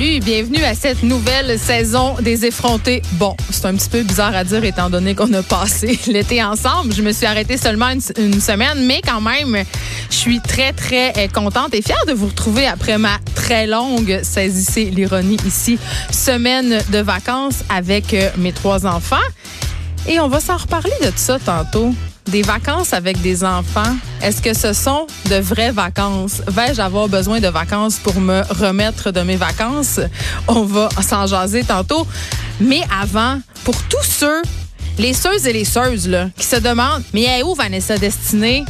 Bienvenue à cette nouvelle saison des effrontés. Bon, c'est un petit peu bizarre à dire étant donné qu'on a passé l'été ensemble. Je me suis arrêtée seulement une, une, semaine, mais quand même, je suis très, très euh, contente et fière de vous retrouver après ma très longue, saisissez l'ironie ici, semaine de vacances avec euh, mes trois enfants. Et on va s'en reparler de tout ça tantôt. Des vacances avec des enfants, est-ce que ce sont de vraies vacances? Vais-je avoir besoin de vacances pour me remettre de mes vacances? On va s'en jaser tantôt. Mais avant, pour tous ceux, les seuses et les seuses, qui se demandent, mais est où Vanessa Destinée?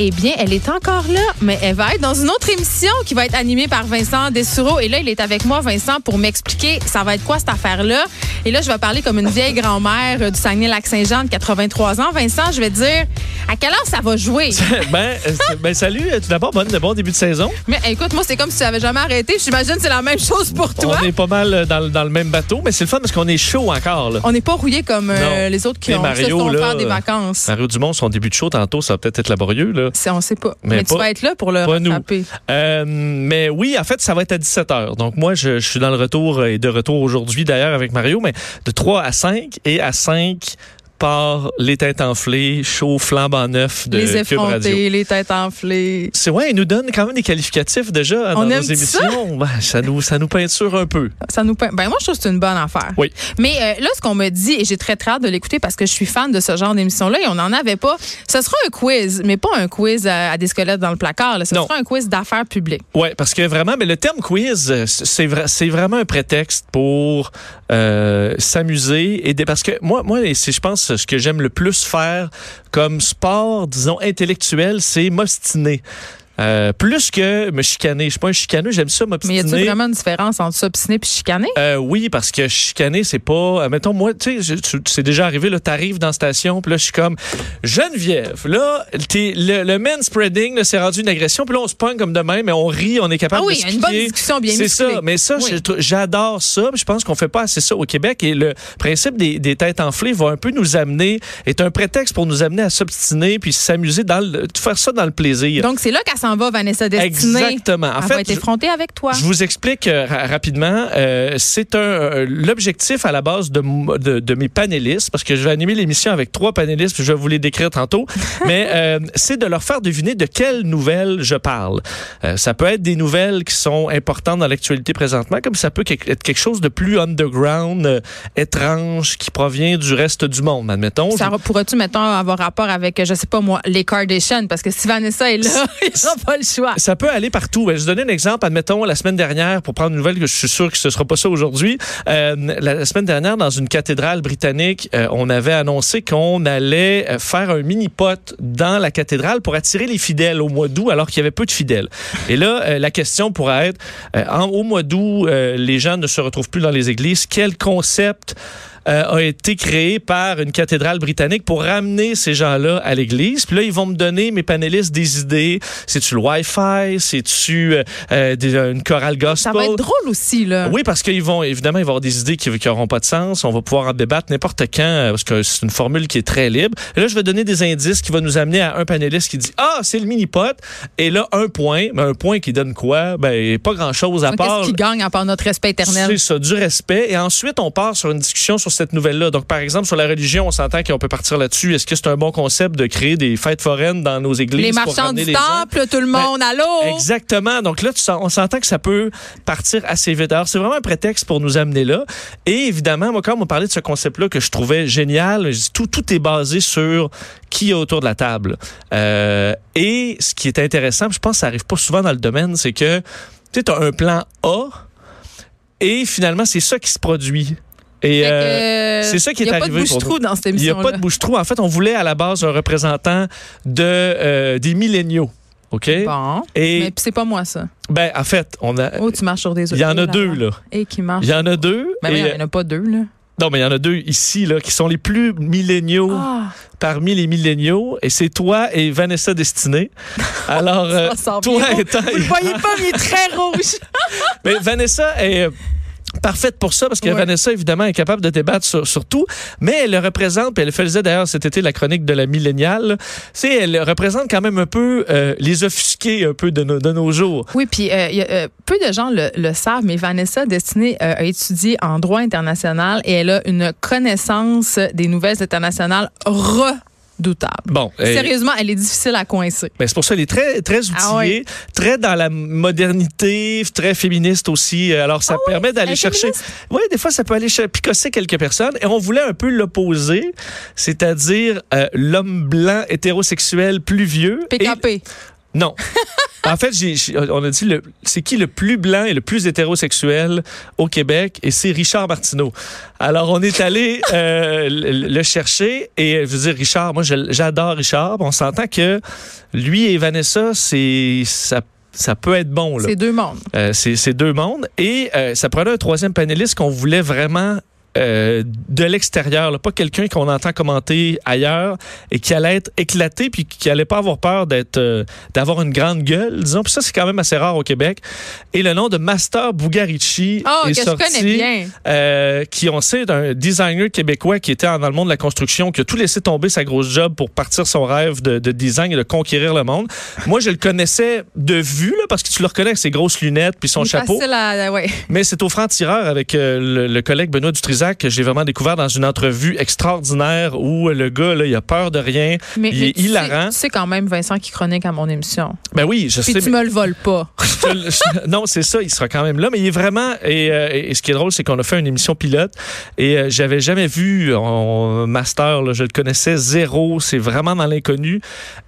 Eh bien, elle est encore là, mais elle va être dans une autre émission qui va être animée par Vincent Dessureau. Et là, il est avec moi, Vincent, pour m'expliquer ça va être quoi cette affaire-là. Et là, je vais parler comme une vieille grand-mère du Saguenay-Lac-Saint-Jean de 83 ans. Vincent, je vais te dire à quelle heure ça va jouer? ben, ben, salut. Tout d'abord, bon, bon début de saison. Mais écoute, moi, c'est comme si tu n'avais jamais arrêté. J'imagine que c'est la même chose pour toi. On est pas mal dans, dans le même bateau, mais c'est le fun parce qu'on est chaud encore. Là. On n'est pas rouillé comme euh, les autres qui ont Mario, là, faire des vacances. Mario Dumont, son début de show tantôt, ça va peut-être être laborieux. Là. On sait pas. Mais, tu vas être là pour le rattraper. Euh, mais oui, en fait, ça va être à 17 h. Donc moi, je, je suis dans le retour et de retour aujourd'hui d'ailleurs avec Mario, mais de 3 à 5 et à 5 par les têtes enflées, chaud, flambant neuf de les effrontés, les têtes enflées. C'est ouais, ils nous donnent quand même des qualificatifs déjà dans On nos émissions. Ça? Ben, ça nous ça nous peinture un peu. Ça nous peint... Ben moi je trouve que c'est une bonne affaire. Oui. Mais euh, là ce qu'on me dit et j'ai très très hâte de l'écouter parce que je suis fan de ce genre d'émission là et on n'en avait pas. Ce sera un quiz, mais pas un quiz à, à des squelettes dans le placard. Là. Ce Non. sera un quiz d'affaires publiques. Ouais, parce que vraiment, mais le terme quiz, euh, c'est vra- c'est vraiment un prétexte pour euh, s'amuser et des- parce que moi, moi, je pense ce que j'aime le plus faire comme sport, disons intellectuel, c'est m'obstiner. Euh, plus que me chicaner. Je suis pas un chicaneux, j'aime ça Mais y m'obstiner. a-t-il vraiment une différence entre s'obstiner et chicaner? Euh, oui, parce que chicaner, c'est pas. mettons, moi, tu sais, c'est déjà arrivé, là, t'arrives dans la station, puis là, je suis comme Geneviève. Là, t'es- le, le manspreading, c'est rendu une agression, puis là, on se pogne comme demain, mais on rit, on est capable Ah oui, de se une bonne discussion bien C'est ça, mais ça, Oui. j'adore ça, je pense qu'on fait pas assez ça au Québec, et le principe des, des têtes enflées va un peu nous amener, est un prétexte pour nous amener à s'obstiner, puis s'amuser dans le, faire ça dans le plaisir. Donc c'est là qu'elle s'en va, Vanessa Destinée. Exactement. En Elle fait, va être effrontée avec toi. je vous explique euh, ra- rapidement. Euh, c'est un euh, l'objectif à la base de, de, de mes panélistes, parce que je vais animer l'émission avec trois panélistes, je vais vous les décrire tantôt. mais c'est de leur faire deviner de quelles nouvelles je parle. Ça peut être des nouvelles qui sont importantes dans l'actualité présentement, comme ça peut être quelque chose de plus underground, étrange, qui provient du reste du monde, admettons. Ça pourrais-tu, mettons, avoir rapport avec, je sais pas moi, les Kardashians? Parce que si Vanessa est là, il n'y aura Ça peut aller partout. Ben, Je vais donner un exemple. Admettons, la semaine dernière, pour prendre une nouvelle que je suis sûr que ce sera pas ça aujourd'hui, euh, la, semaine dernière, dans une cathédrale britannique, euh, on avait annoncé qu'on allait euh, faire un mini-pot dans la cathédrale pour attirer les fidèles au mois d'août, alors qu'il y avait peu de fidèles. Et là, la question pourrait être, en- au mois d'août, les gens ne se retrouvent plus dans les églises. Quel concept euh, a été créé par une cathédrale britannique pour ramener ces gens-là à l'église. Puis là, ils vont me donner, mes panélistes, des idées. C'est-tu le Wi-Fi? C'est-tu euh, euh, une chorale gospel? Ça va être drôle aussi, là. Oui, parce qu'ils vont, évidemment, ils vont avoir des idées qui n'auront pas de sens. On va pouvoir en débattre n'importe quand, parce que c'est une formule qui est très libre. Et là, je vais donner des indices qui vont nous amener à un panéliste qui dit Ah, c'est le mini-pot. Et là, un point. Mais un point qui donne quoi? Ben, pas grand-chose à Donc, part. Qu'est-ce qui gagne à part notre respect éternel? C'est ça, du respect. Et ensuite, on part sur une discussion sur cette nouvelle-là. Donc, par exemple, sur la religion, on s'entend qu'on peut partir là-dessus. Est-ce que c'est un bon concept de créer des fêtes foraines dans nos églises? Les marchands du les gens? temple, tout le monde, allô? Exactement. Donc là, on s'entend que ça peut partir assez vite. Alors, c'est vraiment un prétexte pour nous amener là. Et évidemment, moi, quand on parlé de ce concept-là que je trouvais génial, je dis, tout, tout est basé sur qui est autour de la table. Euh, et ce qui est intéressant, je pense que ça arrive pas souvent dans le domaine, c'est que tu as un plan A et finalement, c'est ça qui se produit. Et euh, c'est ça qui est Il n'y a arrivé pas de bouche-trou dans cette il n'y a pas de bouche-trou. En fait, on voulait à la base un représentant de, euh, des milléniaux. OK? Bon. Et, Mais c'est pas moi, ça. ben, en fait, on a. Oh, tu marches sur des. Il y en a deux, là. Et qui marche. Il y en a deux. Mais et, il n'y en a pas deux, là. Non, mais il y en a deux ici, là, qui sont les plus milléniaux Ah, parmi les milléniaux. Et c'est toi et Vanessa Destinée. Alors, euh, toi étant. Vous le voyez pas, mais il est très rouge. mais Vanessa est. parfaite pour ça parce que Ouais. Vanessa, évidemment, est capable de débattre sur, sur tout, mais elle le représente, puis elle faisait d'ailleurs cet été la chronique de la milléniale, c'est elle représente quand même un peu euh, les offusqués un peu de, nos- de nos jours. Oui, puis euh, euh, peu de gens le, le savent, mais Vanessa Destinée euh, a étudié en droit international et elle a une connaissance des nouvelles internationales redoutable. Bon, euh, Sérieusement, elle est difficile à coincer. ben, c'est pour ça qu'elle est très, très outillée, Ah ouais. très dans la modernité, très féministe aussi. Alors, ça permet d'aller chercher. Oui, des fois, ça peut aller picosser quelques personnes. Et on voulait un peu l'opposer, c'est-à-dire euh, l'homme blanc hétérosexuel plus vieux. Et- PKP. Non. en fait, on a dit c'est qui le plus blanc et le plus hétérosexuel au Québec et c'est Richard Martineau. Alors on est allé euh, le, le chercher et je veux dire Richard, moi j'adore Richard. On s'entend que lui et Vanessa, c'est ça ça peut être bon. C'est deux mondes. Euh, c'est c'est deux mondes. Et euh, ça prenait un troisième panéliste qu'on voulait vraiment euh, de l'extérieur, pas quelqu'un qu'on entend commenter ailleurs et qui allait être éclaté puis qui allait pas avoir peur d'être euh, d'avoir une grande gueule, disons. Puis ça, c'est quand même assez rare au Québec. Et le nom de Master Bugarici Oh, est que je sorti. connais bien. euh, qui on sait d'un designer québécois qui était dans le monde de la construction, qui a tout laissé tomber sa grosse job pour partir son rêve de, de design et de conquérir le monde. Moi, je le connaissais de vue, là, parce que tu le reconnais avec ses grosses lunettes puis son est chapeau. facile à- ouais. Mais c'est au franc-tireur avec euh, le, le collègue Benoît Dutrisac que j'ai vraiment découvert dans une entrevue extraordinaire où le gars, là, il a peur de rien. Mais, il mais est hilarant. Tu sais quand même, Vincent, qui chronique à mon émission. Ben oui, je Puis sais. tu mais- me le voles pas. non, c'est ça, il sera quand même là, mais il est vraiment. Et, euh, et ce qui est drôle, c'est qu'on a fait une émission pilote et euh, j'avais jamais vu en master, là, je le connaissais zéro, c'est vraiment dans l'inconnu.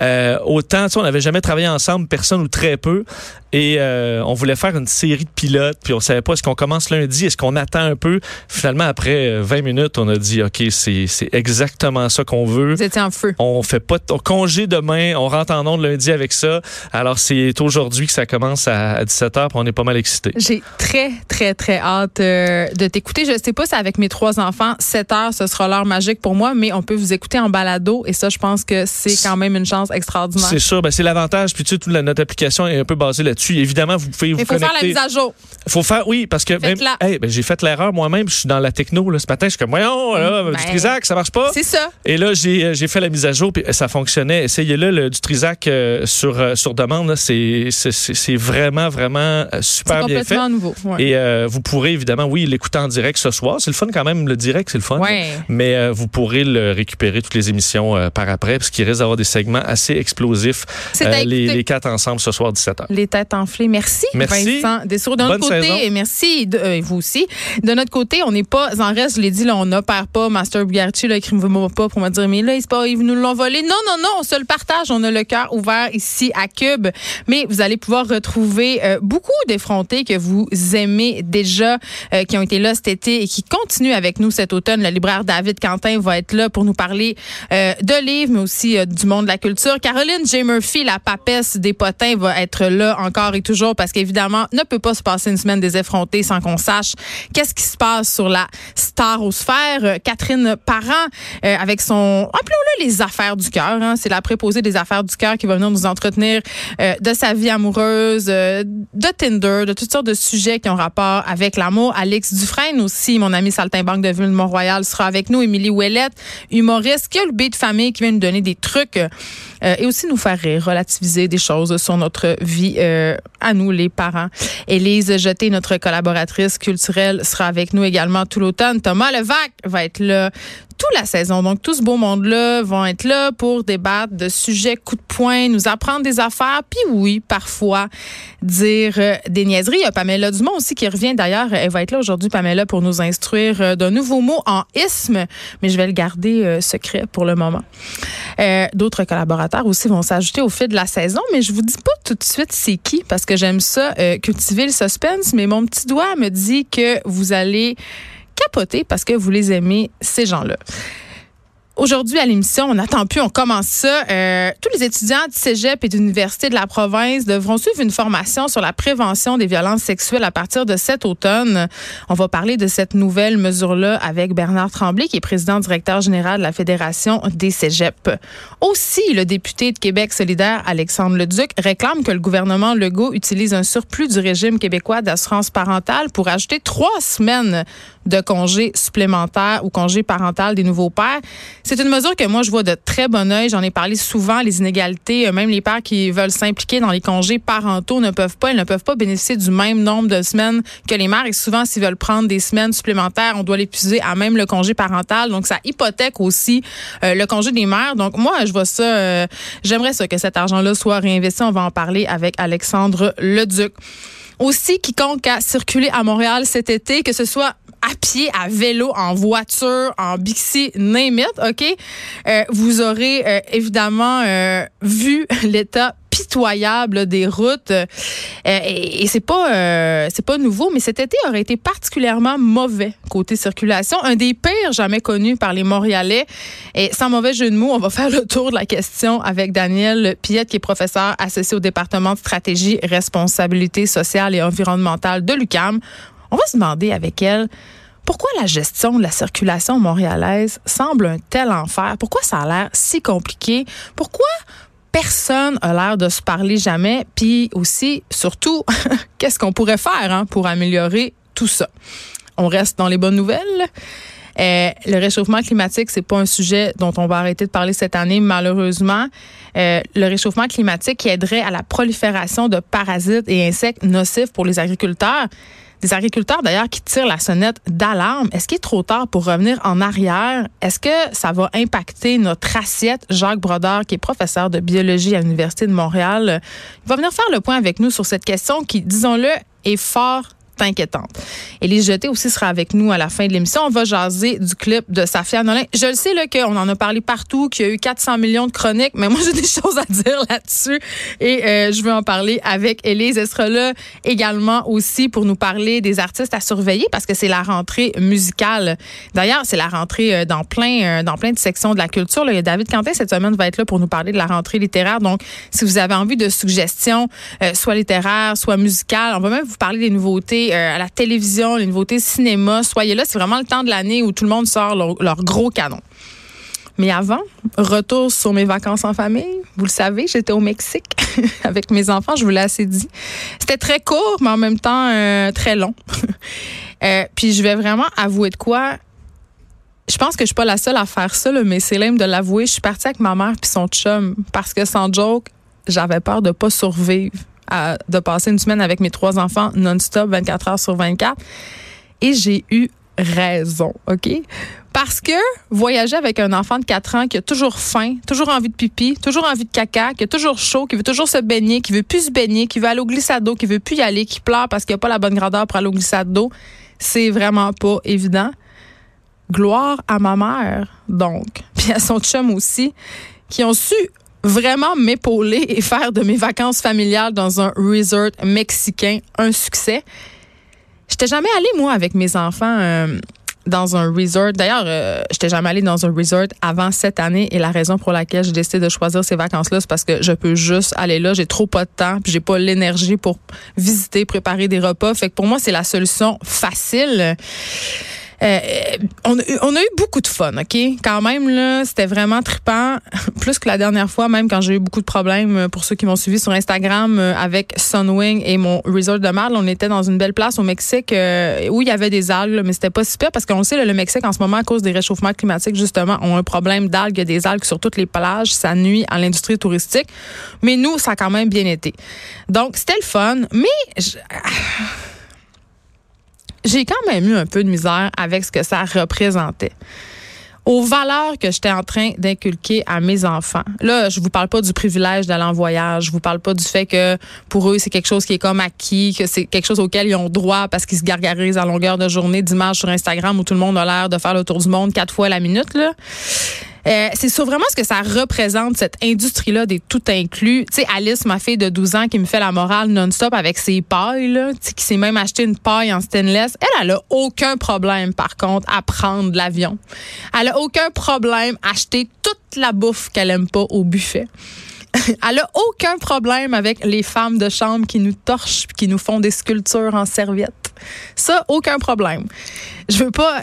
Euh, autant, tu sais, on n'avait jamais travaillé ensemble, personne ou très peu. Et euh, on voulait faire une série de pilotes, puis on savait pas est-ce qu'on commence lundi, est-ce qu'on attend un peu. Finalement, après euh, 20 minutes, on a dit OK, c'est exactement ça qu'on veut. Vous étiez en feu. On fait pas de on congé demain, on rentre en onde lundi avec ça. Alors c'est aujourd'hui que ça commence à, 17h, puis on est pas mal excités. J'ai très, très, très hâte euh, de t'écouter. Je sais pas si avec mes trois enfants, 7 heures, ce sera l'heure magique pour moi, mais on peut vous écouter en balado et ça, je pense que c'est quand même une chance extraordinaire. C'est sûr, ben c'est l'avantage. Puis tu sais, toute la, notre application est un peu basée là-dessus. Évidemment, vous pouvez vous Il faut faire la mise à jour. faut faire, oui, parce que même, Faites-la. hey, ben, j'ai fait l'erreur moi-même. Je suis dans la techno là, ce matin. Je suis comme, voyons, là, Ben, du Trisac, ça marche pas. C'est ça. Et là, j'ai euh, j'ai fait la mise à jour, puis ça fonctionnait. Essayez-le, le, du Trisac euh, sur, euh, sur demande. C'est c'est- c'est- c'est vraiment, vraiment euh, super bien fait. complètement nouveau. Ouais. Et euh, vous pourrez évidemment, oui, l'écouter en direct ce soir. C'est le fun quand même, le direct, c'est le fun. Ouais. Mais euh, vous pourrez le récupérer toutes les émissions euh, par après, parce qu'il risque d'avoir des segments assez explosifs. C'est les, les quatre ensemble ce soir 17h. Les têtes enflées. Merci, Merci. Vincent Dessour. De notre Bonne côté, saison. merci, de, euh, vous aussi. De notre côté, on n'est pas en reste, je l'ai dit, là, on n'opère pas Master Bugarchi, là, écrivez-moi pas pour me dire, mais là, pas, ils nous l'ont volé. Non, non, non, on se le partage. On a le cœur ouvert ici à Cube. Mais vous allez pouvoir retrouver euh, beaucoup d'effrontés que vous aimez déjà, euh, qui ont été là cet été et qui continuent avec nous cet automne. Le libraire David Quentin va être là pour nous parler euh, de livres, mais aussi du monde de la culture. Caroline J. Murphy, la papesse des potins, va être là et toujours parce qu'évidemment, ne peut pas se passer une semaine des effrontés sans qu'on sache qu'est-ce qui se passe sur la starosphère. Euh, Catherine Parent, euh, avec son, appelons-le les affaires du cœur, hein, c'est la préposée des affaires du cœur qui va venir nous entretenir euh, de sa vie amoureuse, de Tinder, de toutes sortes de sujets qui ont rapport avec l'amour. Alex Dufresne aussi, mon ami Saltimbanque de Ville-Mont-Royal sera avec nous. Émilie Ouellette, humoriste, qui a le B de famille, qui vient nous donner des trucs euh, et aussi nous faire rire, relativiser des choses sur notre vie euh, à nous, les parents. Élise Jeté, notre collaboratrice culturelle, sera avec nous également tout l'automne. Thomas Levac va être là toute la saison. Donc, tout ce beau monde-là vont être là pour débattre de sujets coup de poing, nous apprendre des affaires, puis oui, parfois dire euh, des niaiseries. Il y a Pamela Dumont aussi qui revient d'ailleurs. Elle va être là aujourd'hui, Pamela, pour nous instruire euh, d'un nouveau mot en isme, mais je vais le garder euh, secret pour le moment. D'autres collaborateurs aussi vont s'ajouter au fil de la saison, mais je vous dis pas tout de suite c'est qui, parce que j'aime ça, cultiver le suspense, mais mon petit doigt me dit que vous allez capoter parce que vous les aimez, ces gens-là. Aujourd'hui, à l'émission, on n'attend plus, on commence ça. Euh, tous les étudiants du cégep et d'université de la province devront suivre une formation sur la prévention des violences sexuelles à partir de cet automne. On va parler de cette nouvelle mesure-là avec Bernard Tremblay, qui est président directeur général de la Fédération des cégeps. Aussi, le député de Québec solidaire, Alexandre Leduc, réclame que le gouvernement Legault utilise un surplus du régime québécois d'assurance parentale pour ajouter trois semaines de congés supplémentaires ou congés parental des nouveaux pères. C'est une mesure que moi, je vois de très bon oeil. J'en ai parlé souvent, les inégalités. Euh, même les pères qui veulent s'impliquer dans les congés parentaux ne peuvent pas. Ils ne peuvent pas bénéficier du même nombre de semaines que les mères. Et souvent, s'ils veulent prendre des semaines supplémentaires, on doit l'épuiser à même le congé parental. Donc, ça hypothèque aussi euh, le congé des mères. Donc, moi, je vois ça. Euh, j'aimerais ça que cet argent-là soit réinvesti. On va en parler avec Alexandre Leduc. Aussi, quiconque a circulé à Montréal cet été, que ce soit à pied, à vélo, en voiture, en bixi, name it, OK? Euh, vous aurez euh, évidemment euh, vu l'état pitoyable des routes. et, c'est pas c'est pas nouveau, mais cet été aurait été particulièrement mauvais côté circulation, un des pires jamais connus par les Montréalais. Et sans mauvais jeu de mots, on va faire le tour de la question avec Daniel Piette, qui est professeur associé au département de stratégie, responsabilité sociale et environnementale de l'UCAM. On va se demander avec elle pourquoi la gestion de la circulation montréalaise semble un tel enfer? Pourquoi ça a l'air si compliqué? Pourquoi personne a l'air de se parler jamais? Puis aussi, surtout, qu'est-ce qu'on pourrait faire hein, pour améliorer tout ça? On reste dans les bonnes nouvelles. Euh, le réchauffement climatique, c'est pas un sujet dont on va arrêter de parler cette année, malheureusement. Euh, le réchauffement climatique qui aiderait à la prolifération de parasites et insectes nocifs pour les agriculteurs. Des agriculteurs d'ailleurs qui tirent la sonnette d'alarme. Est-ce qu'il est trop tard pour revenir en arrière? Est-ce que ça va impacter notre assiette? Jacques Brodeur, qui est professeur de biologie à l'Université de Montréal, il va venir faire le point avec nous sur cette question qui, disons-le, est fort inquiétante. Élise Jeté aussi sera avec nous à la fin de l'émission. On va jaser du clip de Safia Nolin. Je le sais qu'on en a parlé partout, qu'il y a eu 400 millions de chroniques, mais moi j'ai des choses à dire là-dessus et euh, je veux en parler avec Élise. Elle sera là également aussi pour nous parler des artistes à surveiller parce que c'est la rentrée musicale. D'ailleurs, c'est la rentrée euh, dans plein euh, dans plein de sections de la culture. A David Quentin cette semaine va être là pour nous parler de la rentrée littéraire. Donc, si vous avez envie de suggestions, soit littéraires, soit musicales, on va même vous parler des nouveautés euh, à la télévision, les nouveautés cinéma. Soyez là, c'est vraiment le temps de l'année où tout le monde sort leur, gros canon. Mais avant, retour sur mes vacances en famille. Vous le savez, j'étais au Mexique avec mes enfants, je vous l'ai assez dit. C'était très court, mais en même temps euh, très long. Euh, puis je vais vraiment avouer de quoi. Je pense que je suis pas la seule à faire ça, mais c'est l'aime de l'avouer. Je suis partie avec ma mère puis son chum parce que sans joke, j'avais peur de pas survivre de passer une semaine avec mes trois enfants non-stop, 24 heures sur 24. Et j'ai eu raison, OK? Parce que voyager avec un enfant de 4 ans qui a toujours faim, toujours envie de pipi, toujours envie de caca, qui a toujours chaud, qui veut toujours se baigner, qui veut plus se baigner, qui veut aller au glissade d'eau, qui veut plus y aller, qui pleure parce qu'il n'y a pas la bonne grandeur pour aller au glissade d'eau, c'est vraiment pas évident. Gloire à ma mère, donc, puis à son chum aussi, qui ont su vraiment m'épauler et faire de mes vacances familiales dans un resort mexicain un succès. J'étais jamais allée, moi, avec mes enfants. Euh, dans un resort. D'ailleurs, euh, j'étais jamais allée dans un resort avant cette année et la raison pour laquelle j'ai décidé de choisir ces vacances-là, c'est parce que je peux juste aller là. J'ai trop pas de temps, puis j'ai pas l'énergie pour visiter, préparer des repas. Fait que pour moi, c'est la solution facile. Euh, on, a eu beaucoup de fun, OK? Quand même, là, c'était vraiment trippant. Plus que la dernière fois, même quand j'ai eu beaucoup de problèmes, euh, pour ceux qui m'ont suivi sur Instagram, euh, avec Sunwing et mon resort de Marle, on était dans une belle place au Mexique où il y avait des algues, mais c'était pas super parce qu'on sait, le Mexique, en ce moment, à cause des réchauffements climatiques, justement, ont un problème d'algues. Il y a des algues sur toutes les plages. Ça nuit à l'industrie touristique. Mais nous, ça a quand même bien été. Donc, c'était le fun. Mais... j'ai quand même eu un peu de misère avec ce que ça représentait aux valeurs que j'étais en train d'inculquer à mes enfants. Là, je vous parle pas du privilège d'aller en voyage, je vous parle pas du fait que pour eux c'est quelque chose qui est comme acquis, que c'est quelque chose auquel ils ont droit parce qu'ils se gargarisent à longueur de journée d'images sur Instagram où tout le monde a l'air de faire le tour du monde quatre fois la minute là. Euh, c'est sur vraiment ce que ça représente, cette industrie-là des tout inclus. Tu sais, Alice, ma fille de 12 ans, qui me fait la morale non-stop avec ses pailles, là, qui s'est même acheté une paille en stainless, elle, elle a aucun problème, par contre, à prendre l'avion. Elle a aucun problème à acheter toute la bouffe qu'elle aime pas au buffet. Elle a aucun problème avec les femmes de chambre qui nous torchent, qui nous font des sculptures en serviette. Ça, aucun problème. Je veux pas,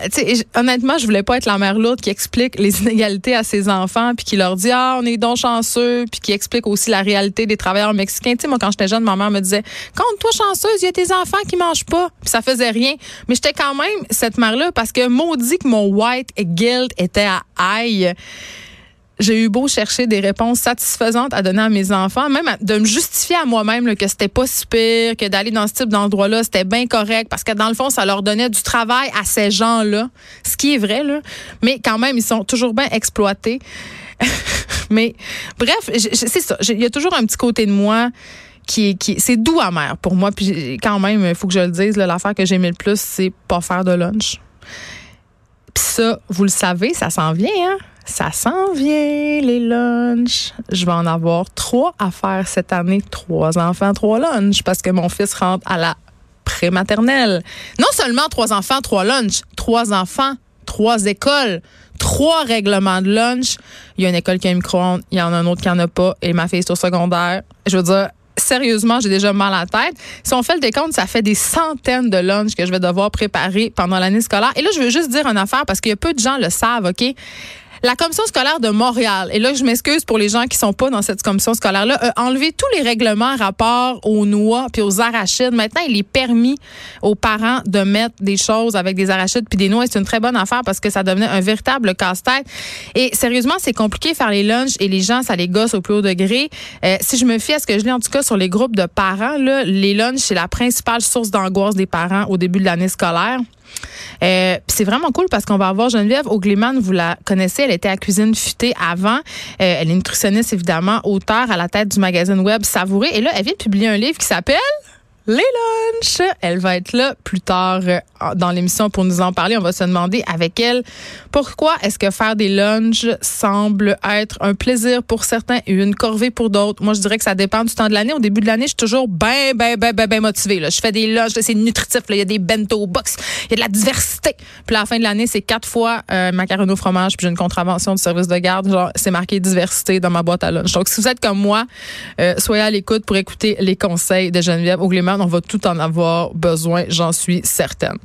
honnêtement, je voulais pas être la mère lourde qui explique les inégalités à ses enfants puis qui leur dit ah on est donc chanceux puis qui explique aussi la réalité des travailleurs mexicains. Tu sais moi quand j'étais jeune, ma mère me disait compte-toi chanceuse, il y a tes enfants qui mangent pas puis ça faisait rien. Mais j'étais quand même cette mère là parce que maudit que mon white guilt était à aïe j'ai eu beau chercher des réponses satisfaisantes à donner à mes enfants, même de me justifier à moi-même que c'était pas si pire, que d'aller dans ce type d'endroit-là, c'était bien correct, parce que dans le fond, ça leur donnait du travail à ces gens-là, ce qui est vrai, là. Mais quand même, ils sont toujours bien exploités. Mais bref, c'est ça. Il y a toujours un petit côté de moi qui, qui c'est doux amer pour moi. Puis quand même, il faut que je le dise, l'affaire que j'aimais le plus, c'est pas faire de lunch. Puis ça, vous le savez, ça s'en vient, hein? Ça s'en vient, les lunchs. Je vais en avoir trois à faire cette année. Trois enfants, trois lunchs, parce que mon fils rentre à la prématernelle. Non seulement trois enfants, trois lunchs, trois enfants, trois écoles, trois règlements de lunch. Il y a une école qui a un micro-ondes, il y en a un autre qui en a pas, et ma fille est au secondaire. Je veux dire, sérieusement, j'ai déjà mal à la tête. Si on fait le décompte, ça fait des centaines de lunchs que je vais devoir préparer pendant l'année scolaire. Et là, je veux juste dire une affaire parce qu'il y a peu de gens le savent, OK? La commission scolaire de Montréal, et là je m'excuse pour les gens qui sont pas dans cette commission scolaire-là, a enlevé tous les règlements rapport aux noix puis aux arachides. Maintenant, il est permis aux parents de mettre des choses avec des arachides puis des noix. C'est une très bonne affaire parce que ça devenait un véritable casse-tête. Et sérieusement, c'est compliqué faire les lunchs et les gens, ça les gosse au plus haut degré. Euh, si je me fie à ce que je lis en tout cas sur les groupes de parents, là, les lunchs, c'est la principale source d'angoisse des parents au début de l'année scolaire. Euh, c'est vraiment cool parce qu'on va avoir Geneviève Ogleman, vous la connaissez, elle était à Cuisine Futée avant. Euh, elle est nutritionniste, évidemment, auteur à la tête du magazine web Savouré. Et là, elle vient de publier un livre qui s'appelle les lunchs. Elle va être là plus tard euh, dans l'émission pour nous en parler. On va se demander avec elle pourquoi est-ce que faire des lunchs semble être un plaisir pour certains et une corvée pour d'autres. Moi, je dirais que ça dépend du temps de l'année. Au début de l'année, je suis toujours bien, bien, bien, bien, bien motivée. Là. Je fais des lunchs, c'est nutritif. Il y a des bento box, il y a de la diversité. Puis à la fin de l'année, c'est quatre fois euh, macaroni au fromage, puis j'ai une contravention du service de garde. Genre, c'est marqué diversité dans ma boîte à lunch. Donc, si vous êtes comme moi, euh, soyez à l'écoute pour écouter les conseils de Geneviève Augléman. On va tout en avoir besoin, j'en suis certaine.